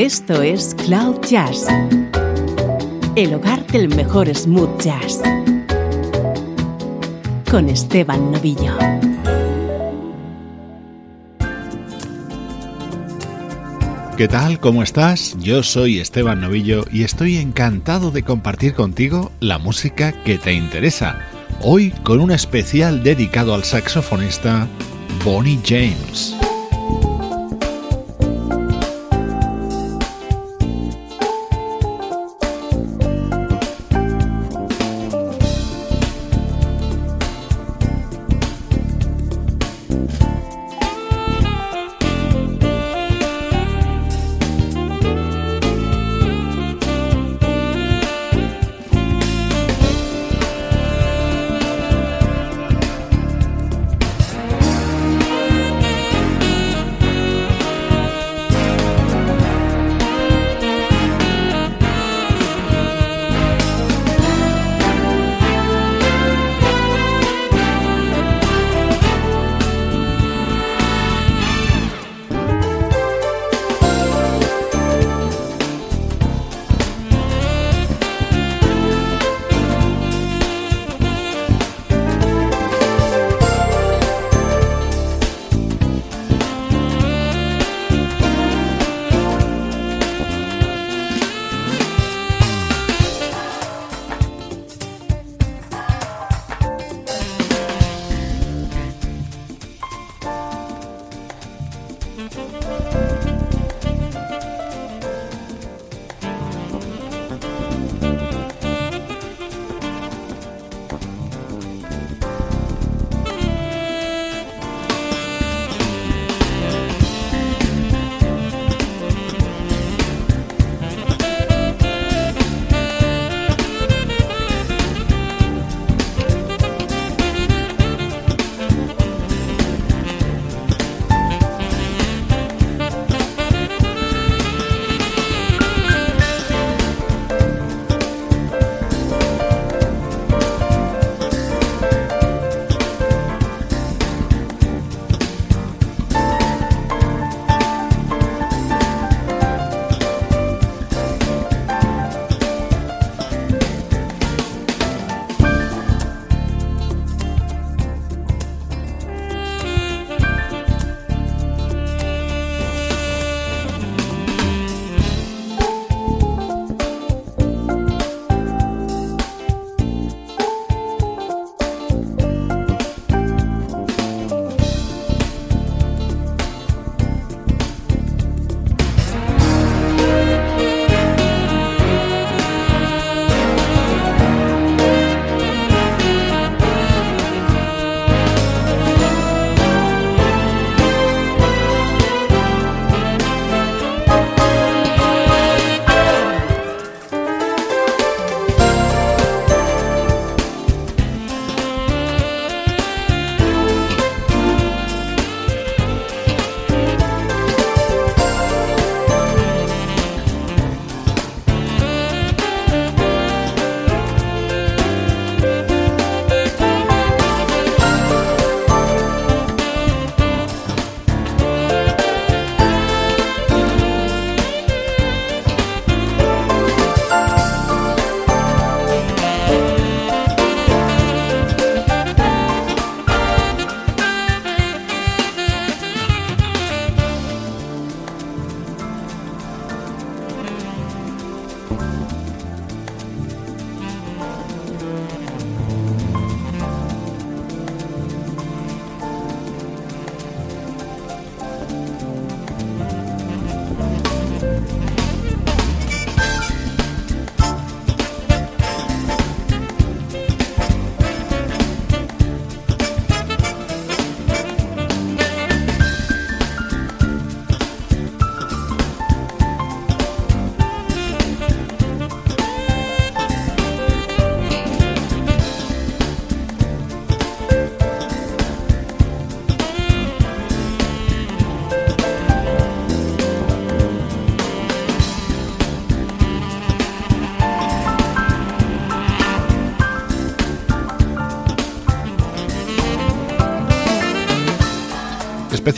Esto es Cloud Jazz, el hogar del mejor smooth jazz, con Esteban Novillo. ¿Qué tal? ¿Cómo estás? Yo soy Esteban Novillo y estoy encantado de compartir contigo la música que te interesa. Hoy con un especial dedicado al saxofonista Bonnie James.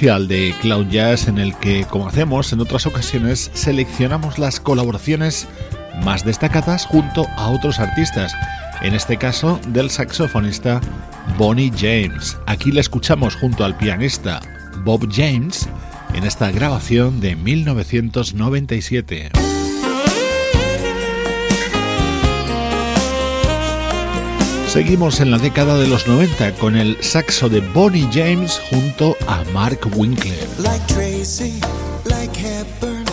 Especial de Cloud Jazz en el que, como hacemos en otras ocasiones, seleccionamos las colaboraciones más destacadas junto a otros artistas, en este caso del saxofonista Bonnie James. Aquí le escuchamos junto al pianista Bob James en esta grabación de 1997. Seguimos en la década de los 90 con el saxo de Bonnie James junto a Mark Winkler. Like Tracy, like Hepburn,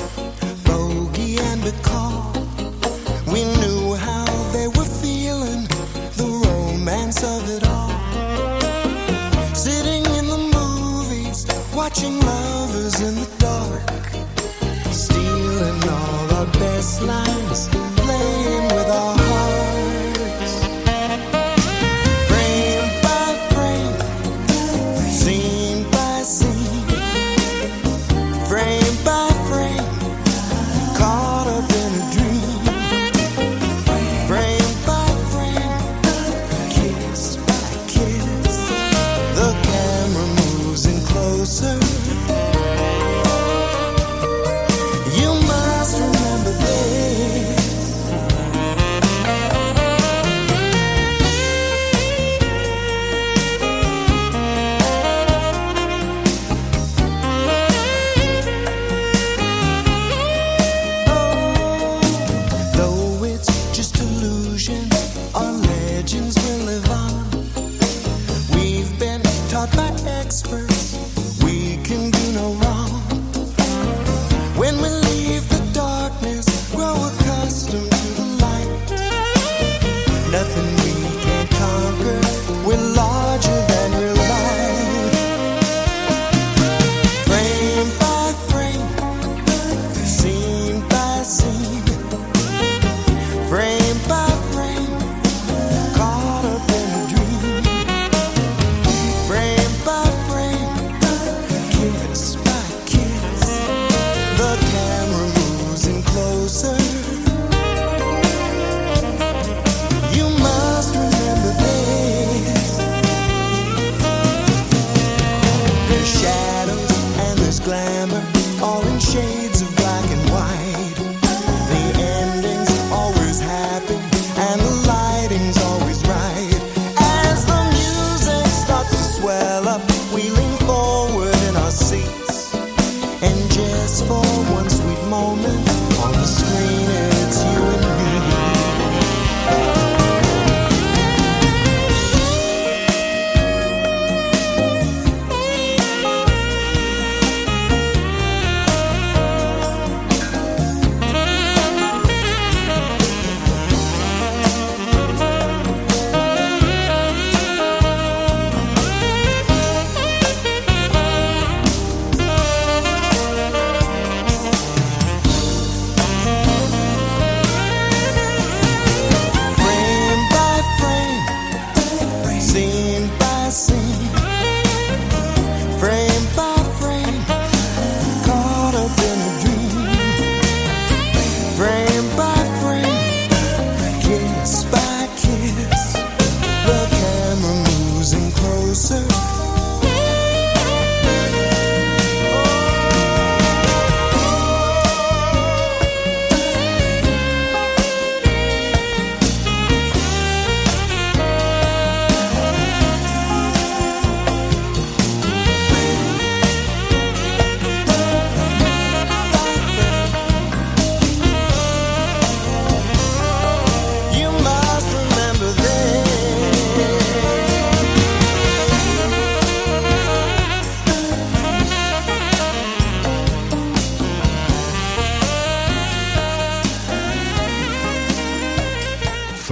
Bogey and McCall. We knew how they were feeling, the romance of it all. Sitting in the movies, watching lovers in the dark. Stealing all our best lines,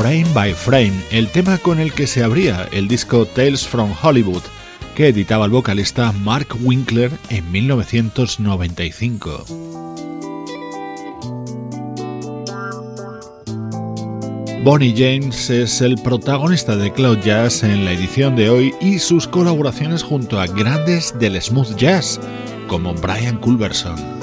Frame by Frame, el tema con el que se abría el disco Tales from Hollywood, que editaba el vocalista Mark Winkler en 1995. Bonnie James es el protagonista de Cloud Jazz en la edición de hoy y sus colaboraciones junto a grandes del smooth jazz como Brian Culberson.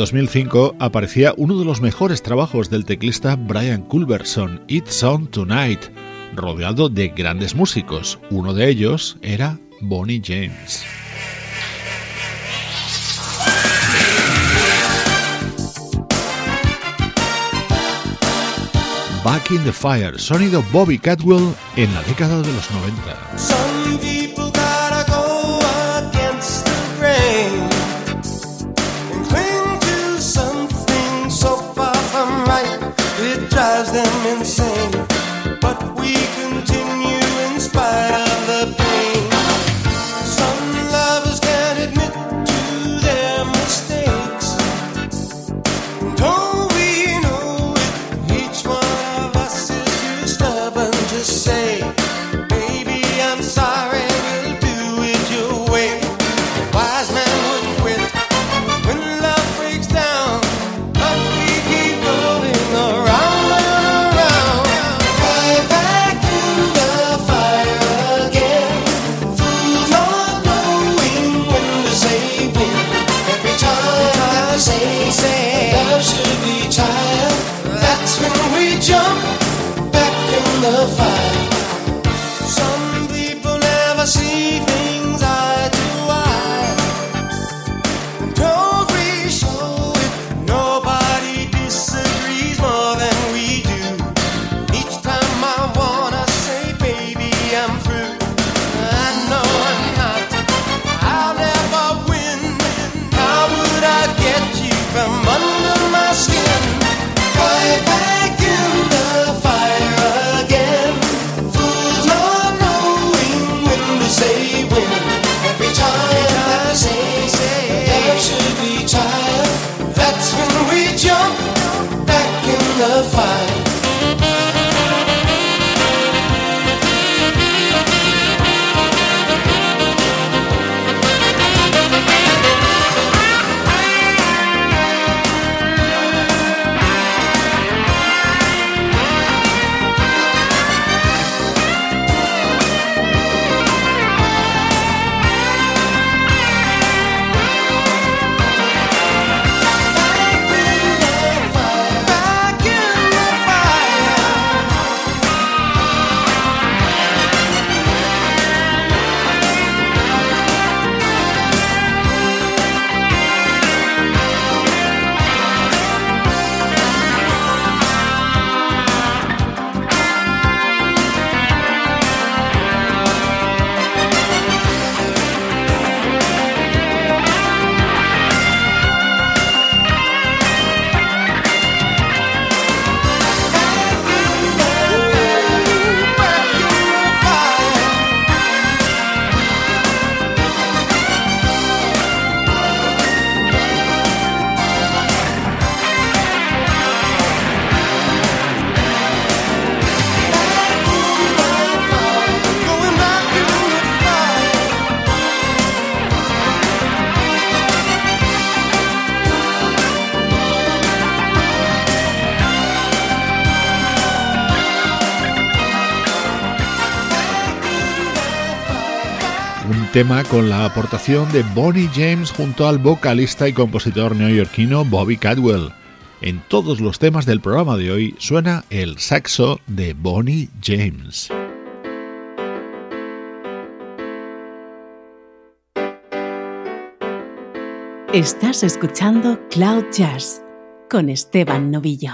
2005 aparecía uno de los mejores trabajos del teclista Brian Culberson, It's On Tonight, rodeado de grandes músicos. Uno de ellos era Bonnie James. Back in the Fire, sonido Bobby Catwell en la década de los 90. Tema con la aportación de Bonnie James junto al vocalista y compositor neoyorquino Bobby Cadwell. En todos los temas del programa de hoy suena el saxo de Bonnie James. Estás escuchando Cloud Jazz con Esteban Novillo.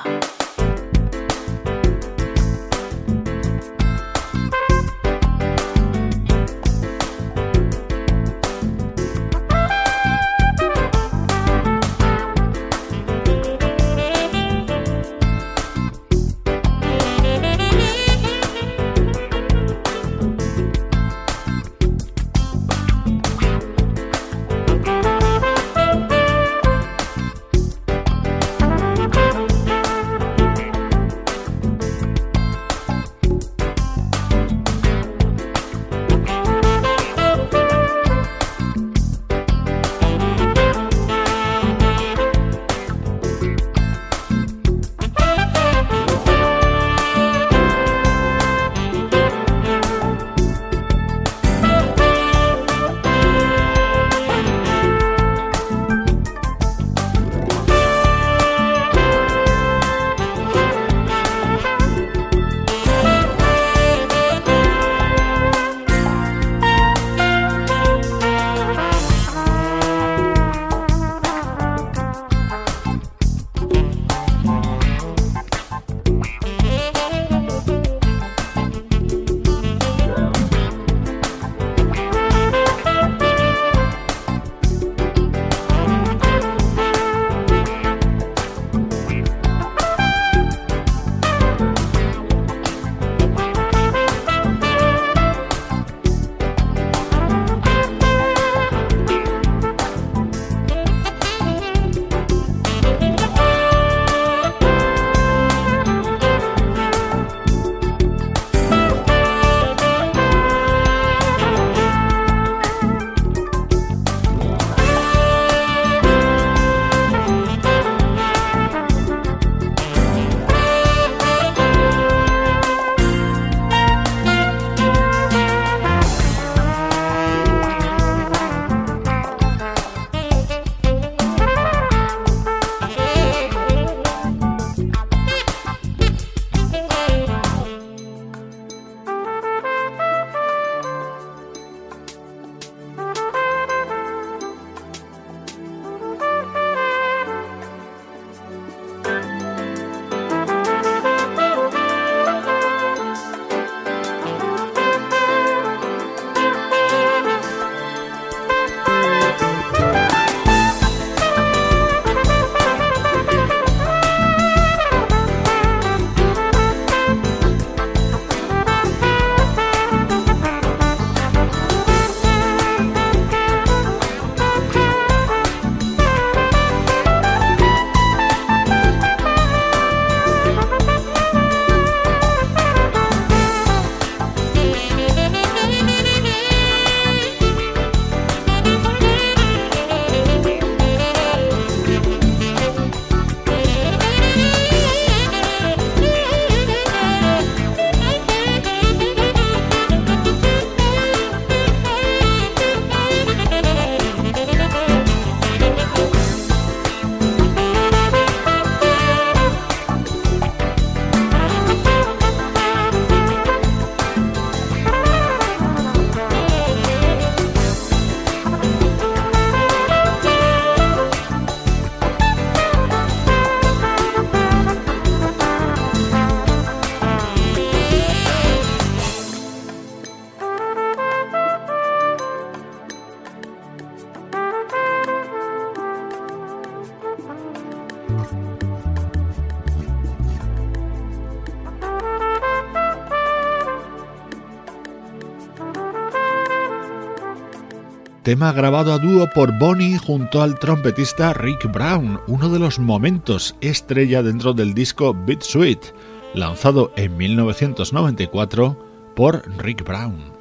Tema grabado a dúo por Bonnie junto al trompetista Rick Brown, uno de los momentos estrella dentro del disco Beat Sweet, lanzado en 1994 por Rick Brown.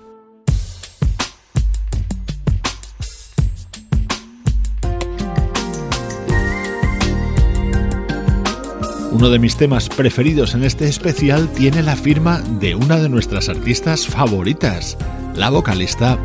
Uno de mis temas preferidos en este especial tiene la firma de una de nuestras artistas favoritas, la vocalista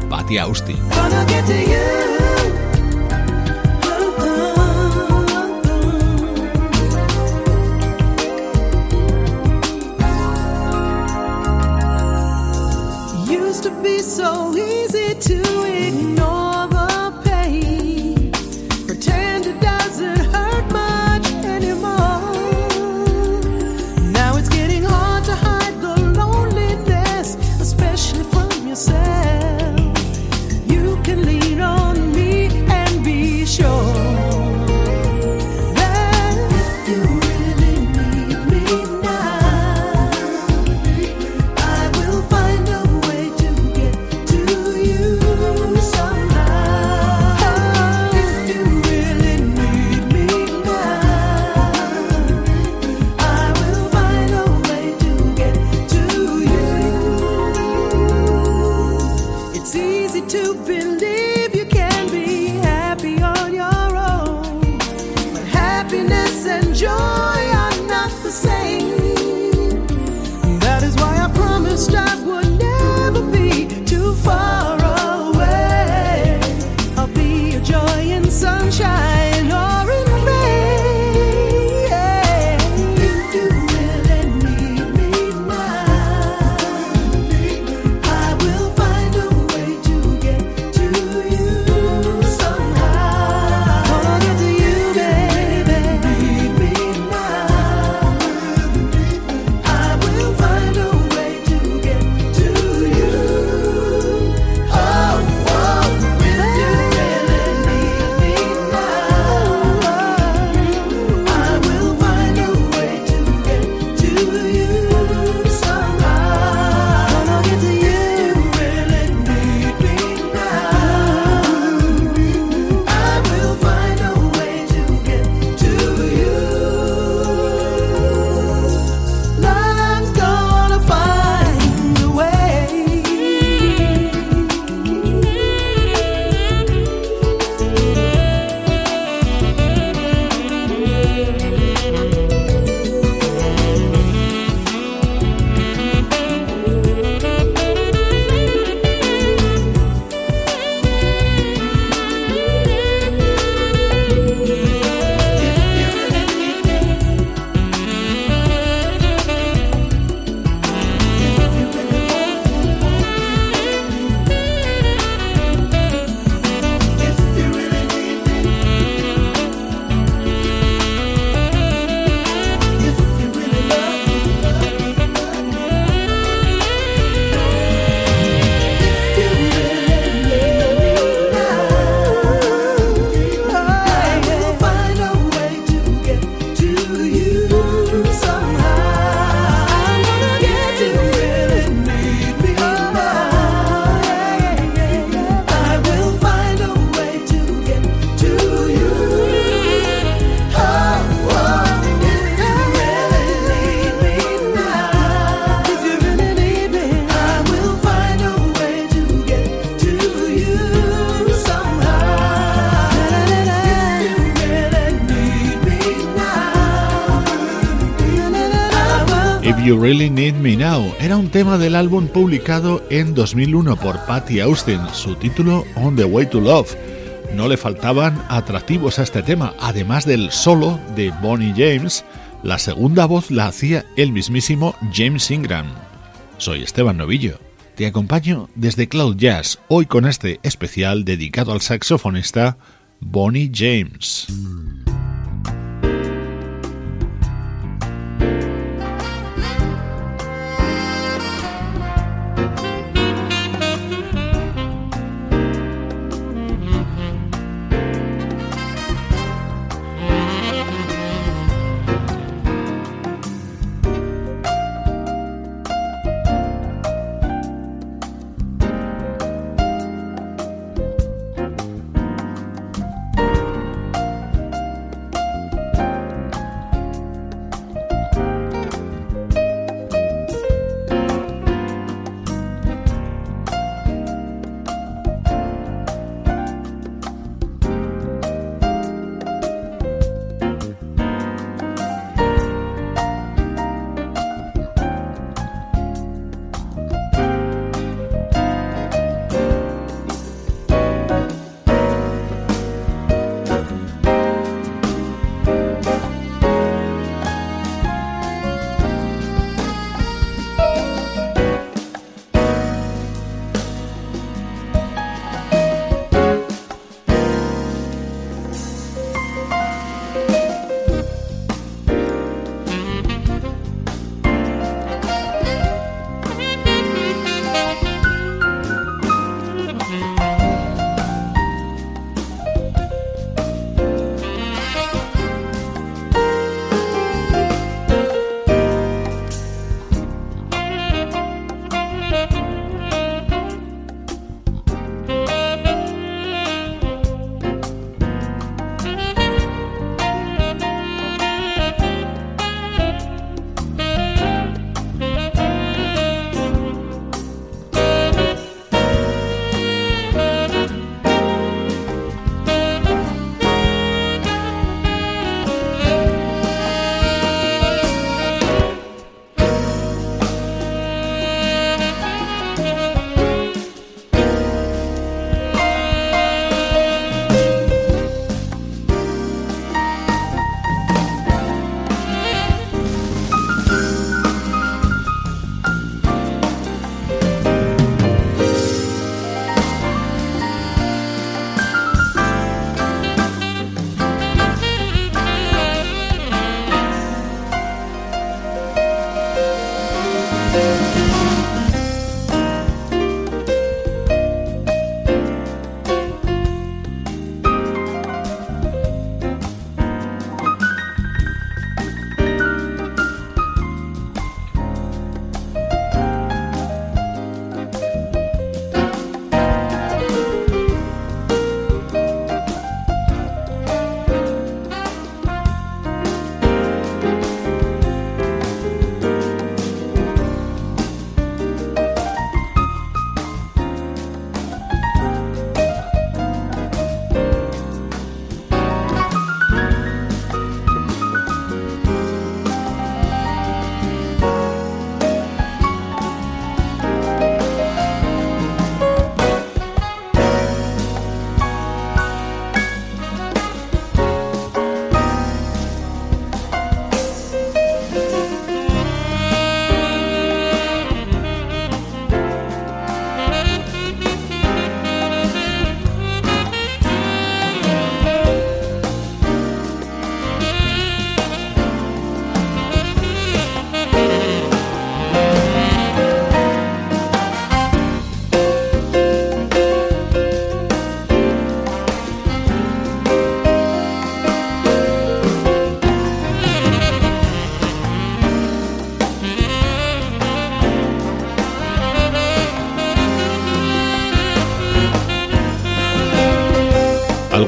Patty Austin. Really tema del álbum publicado en 2001 por Patty Austin, su título On the Way to Love. No le faltaban atractivos a este tema, además del solo de Bonnie James, la segunda voz la hacía el mismísimo James Ingram. Soy Esteban Novillo. Te acompaño desde Cloud Jazz, hoy con este especial dedicado al saxofonista Bonnie James.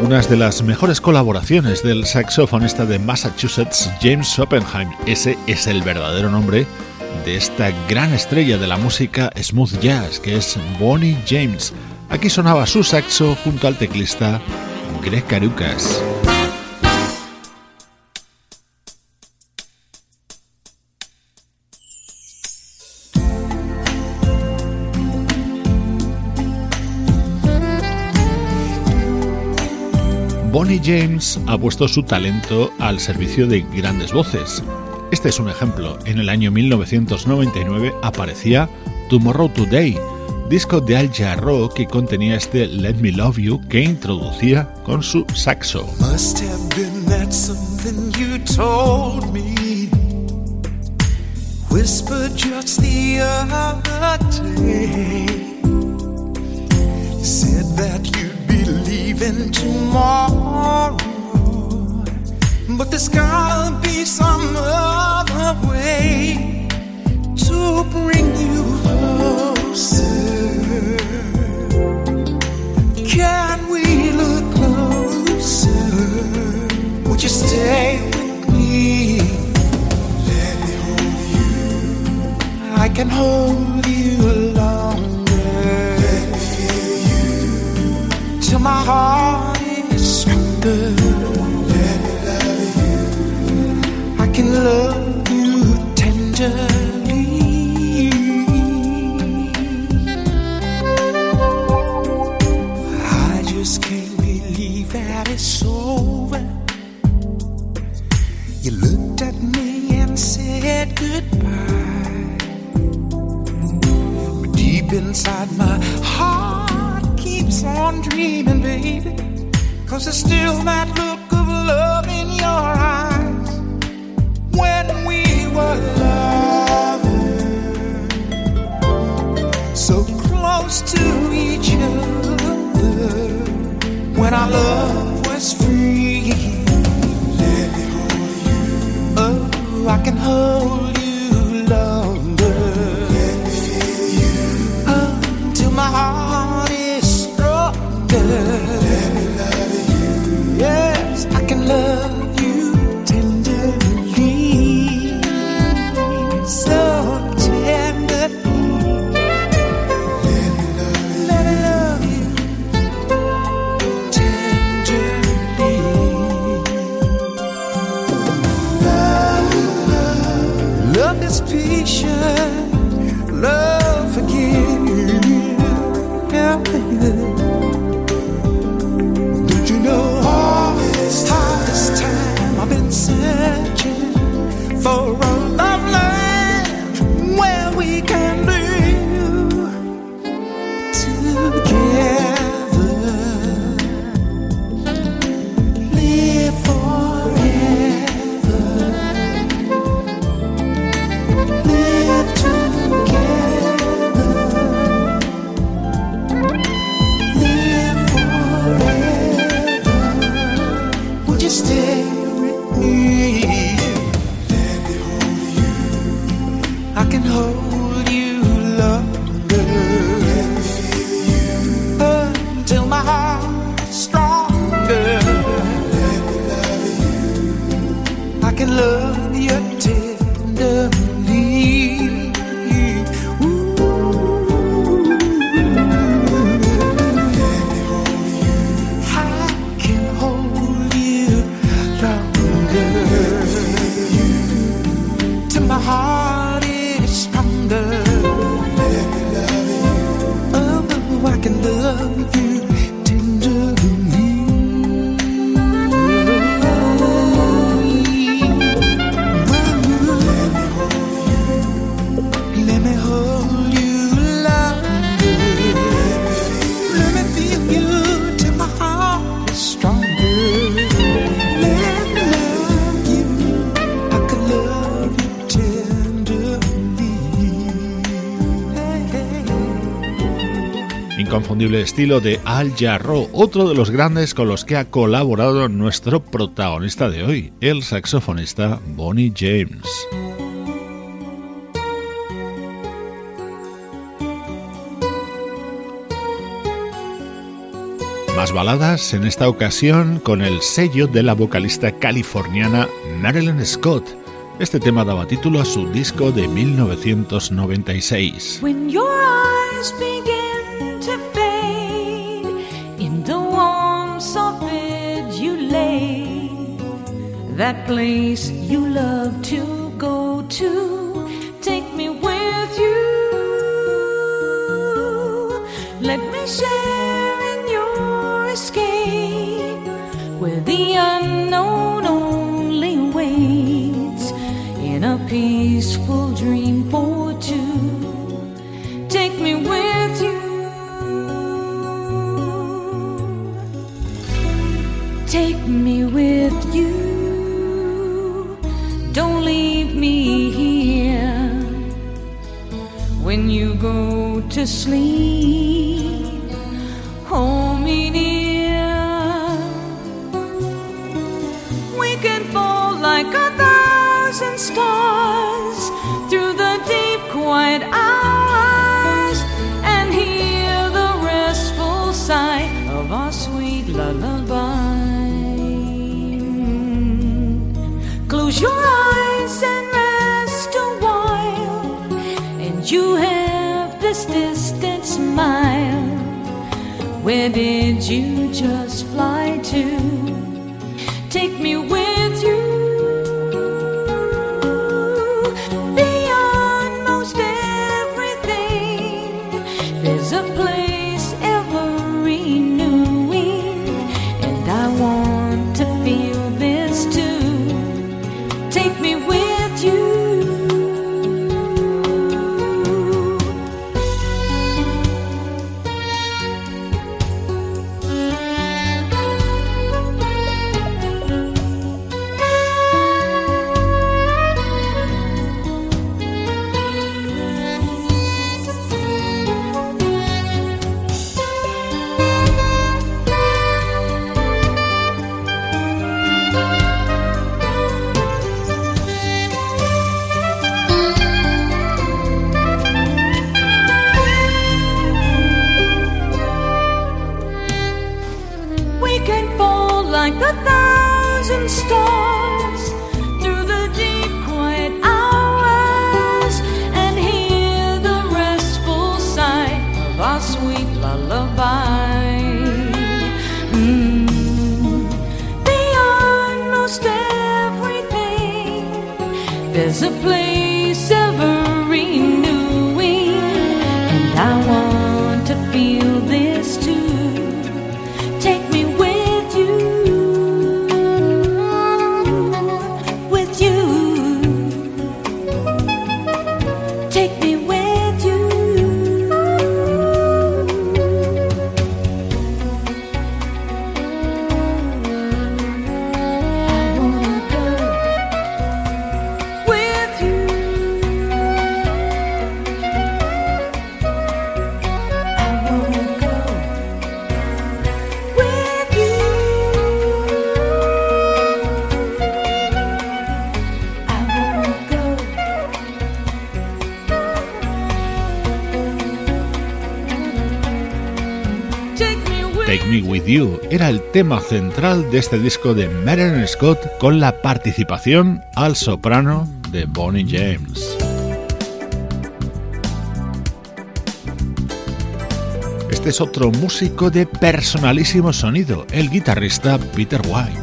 Unas de las mejores colaboraciones del saxofonista de Massachusetts, James Oppenheim. Ese es el verdadero nombre de esta gran estrella de la música smooth jazz, que es Bonnie James. Aquí sonaba su saxo junto al teclista Greg Carucas. James ha puesto su talento al servicio de grandes voces. Este es un ejemplo. En el año 1999 aparecía Tomorrow Today, disco de Al Jarreau que contenía este Let Me Love You que introducía con su saxo. Leaving tomorrow. But there's gotta be some other way to bring you closer. Can we look closer? Would you stay with me? Let me hold you. I can hold you my heart is stronger. I can love you tenderly. I just can't believe that it's over. You looked at me and said goodbye. But deep inside my heart keeps on dreaming, baby. Cause there's still that look of love in your eyes when we were loving. So close to each other when our love was free. Let me hold you. Oh, I can hold estilo de Al Jarro, otro de los grandes con los que ha colaborado nuestro protagonista de hoy, el saxofonista Bonnie James. Más baladas en esta ocasión con el sello de la vocalista californiana Marilyn Scott. Este tema daba título a su disco de 1996. That place you love to go to. Take me with you. Let me share in your escape where the unknown only waits in a peaceful to sleep. Did you just tema central de este disco de Marion Scott con la participación al soprano de Bonnie James. Este es otro músico de personalísimo sonido, el guitarrista Peter White.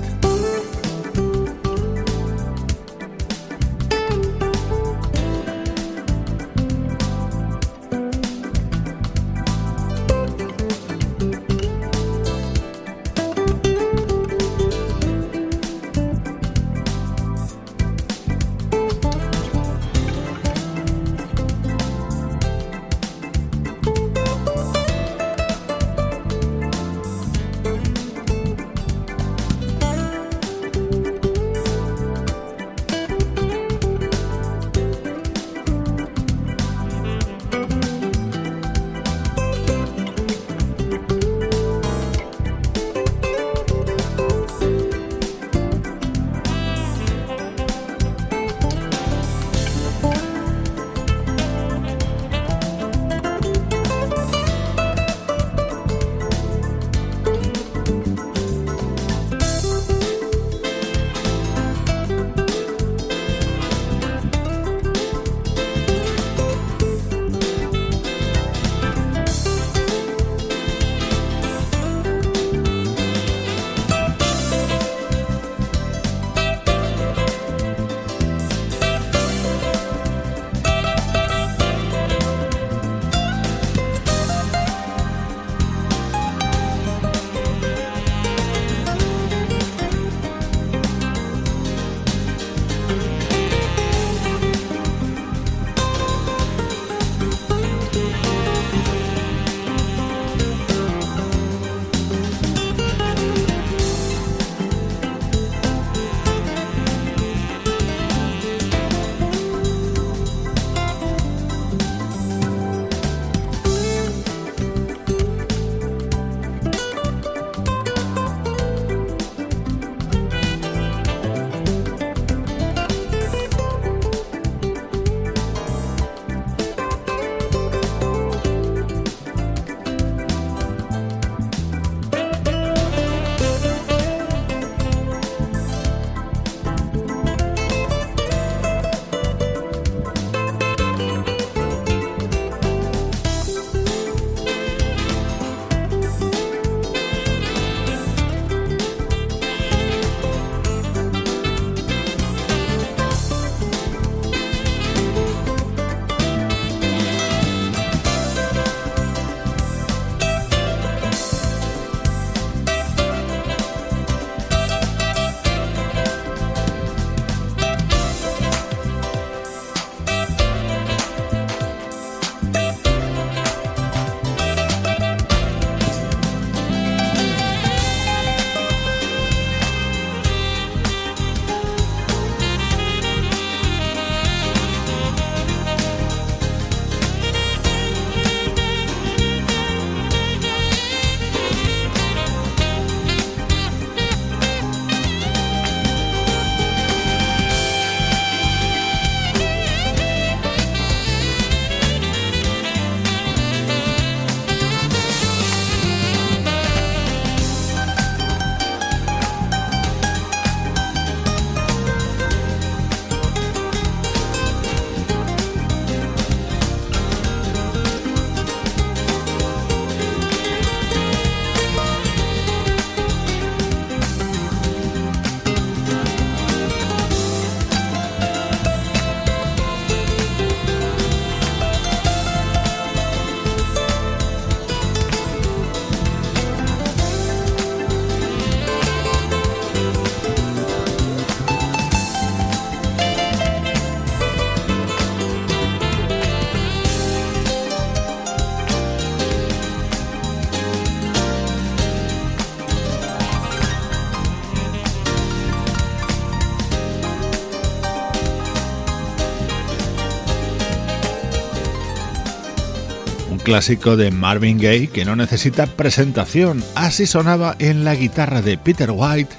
Clásico de Marvin Gaye que no necesita presentación. Así sonaba en la guitarra de Peter White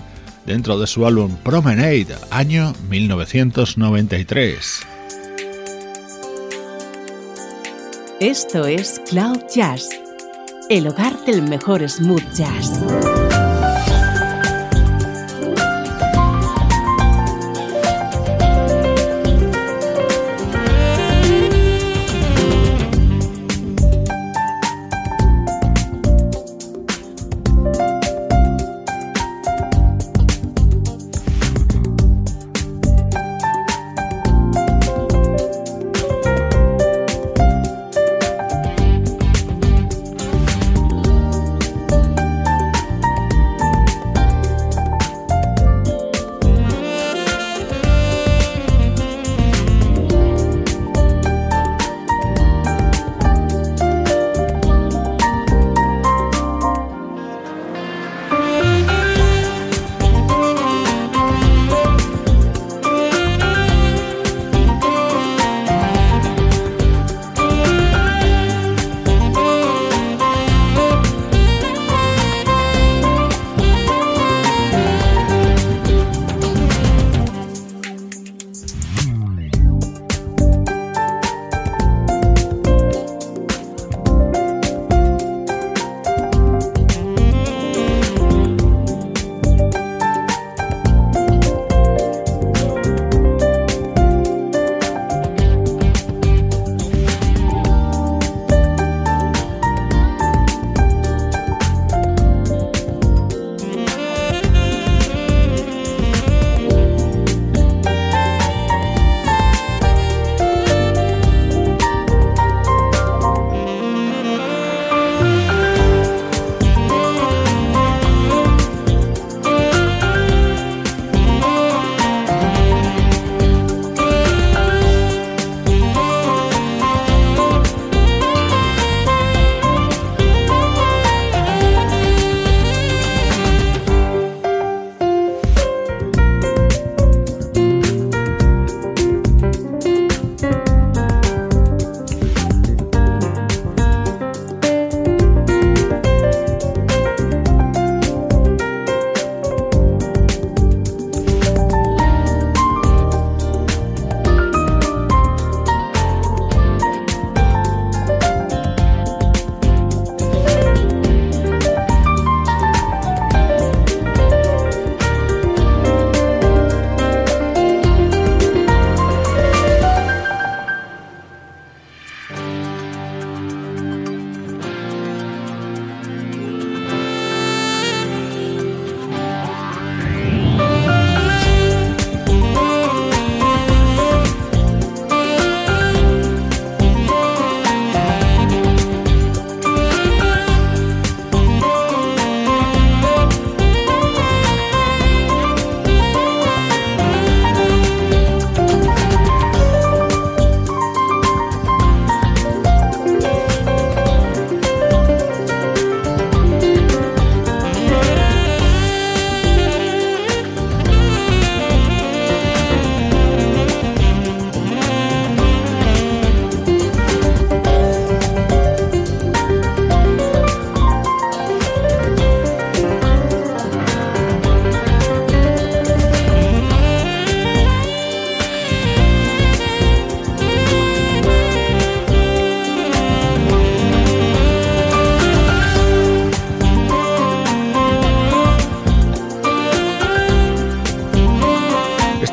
dentro de su álbum Promenade, año 1993. Esto es Cloud Jazz, el hogar del mejor smooth jazz.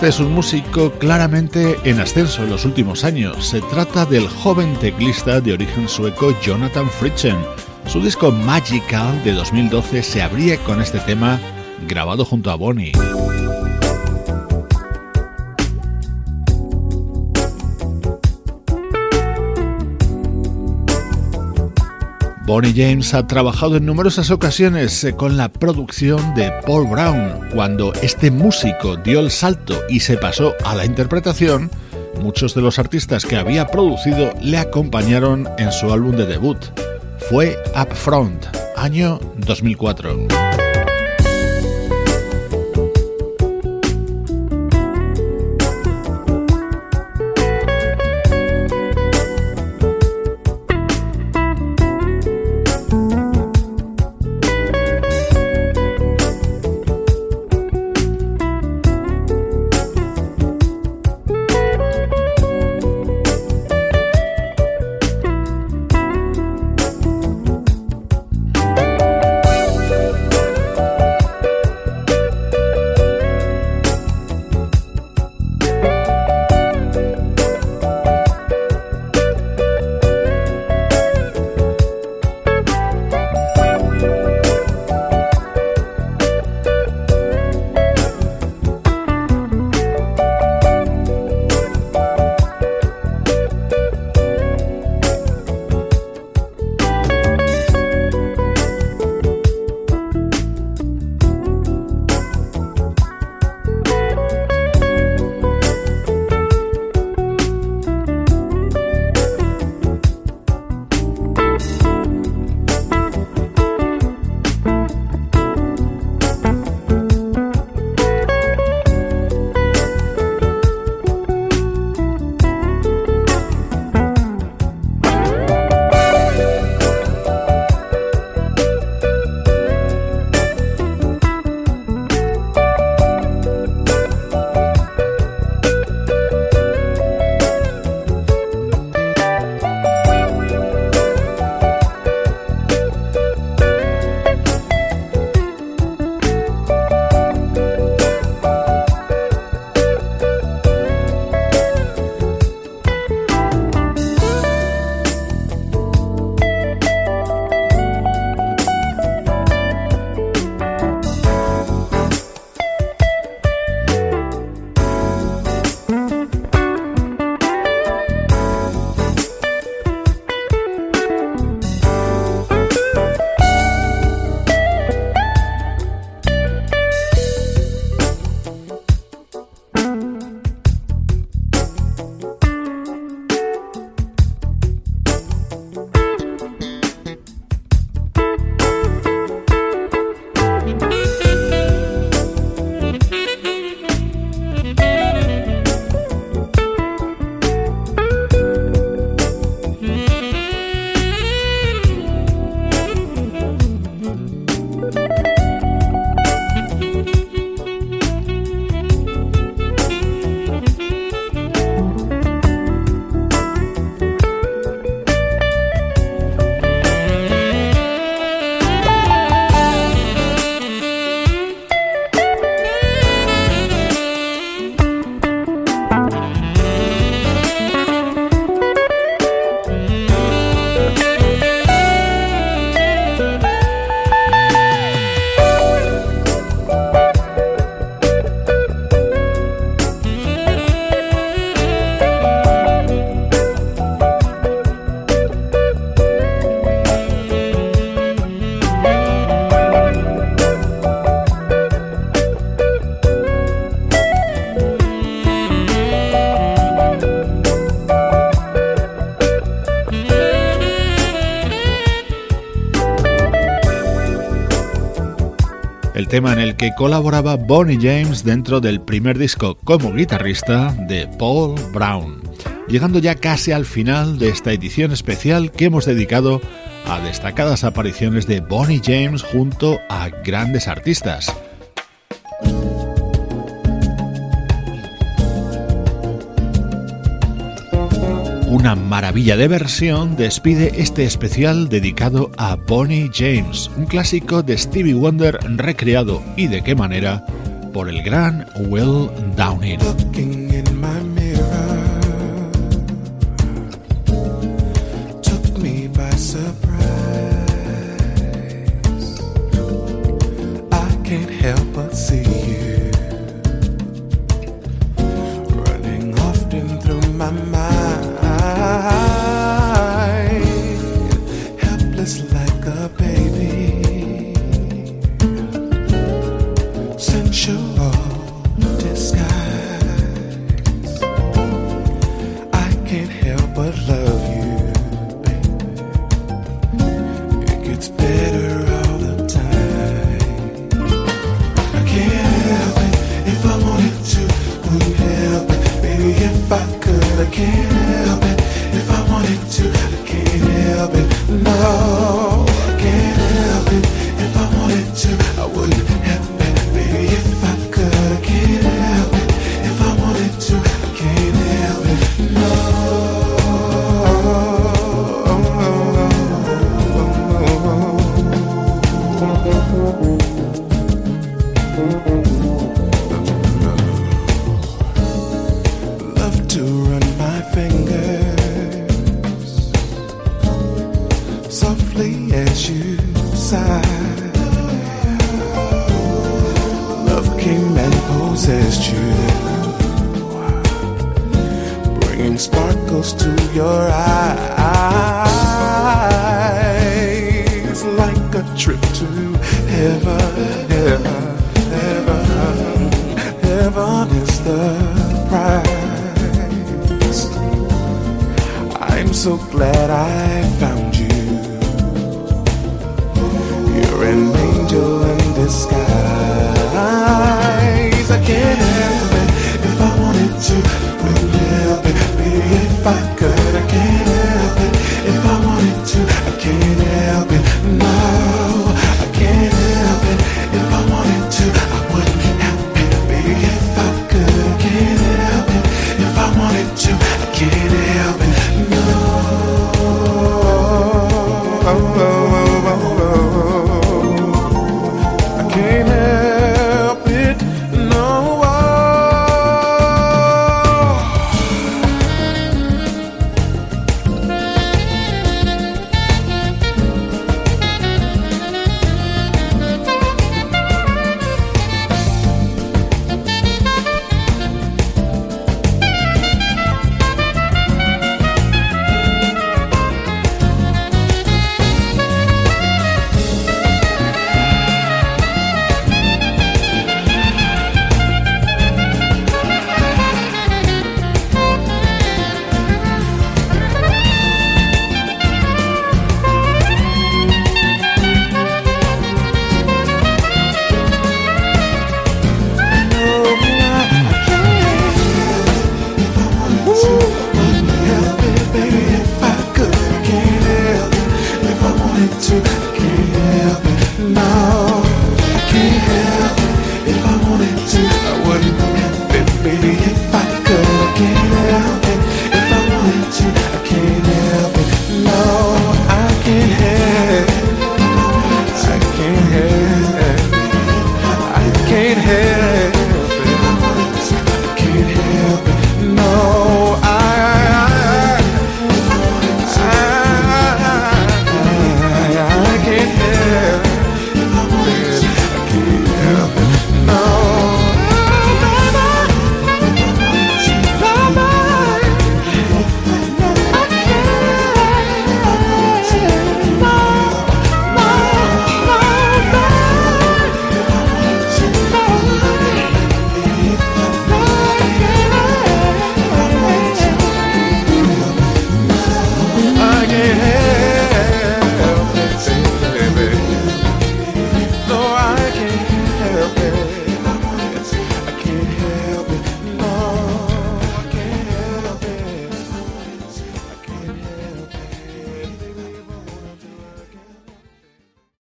Es un músico claramente en ascenso en los últimos años. Se trata del joven teclista de origen sueco Jonathan Fritchen. Su disco Magical de 2012 se abría con este tema grabado junto a Bonnie. Bonnie James ha trabajado en numerosas ocasiones eh, con la producción de Paul Brown. Cuando este músico dio el salto y se pasó a la interpretación, muchos de los artistas que había producido le acompañaron en su álbum de debut. Fue Upfront, año 2004. Tema en el que colaboraba Bonnie James dentro del primer disco como guitarrista de Paul Brown. Llegando ya casi al final de esta edición especial que hemos dedicado a destacadas apariciones de Bonnie James junto a grandes artistas. Una maravilla de versión despide este especial dedicado a Bonnie James, un clásico de Stevie Wonder recreado y de qué manera por el gran Will Downing. I can't help it. If I wanted to, I can't help it. No.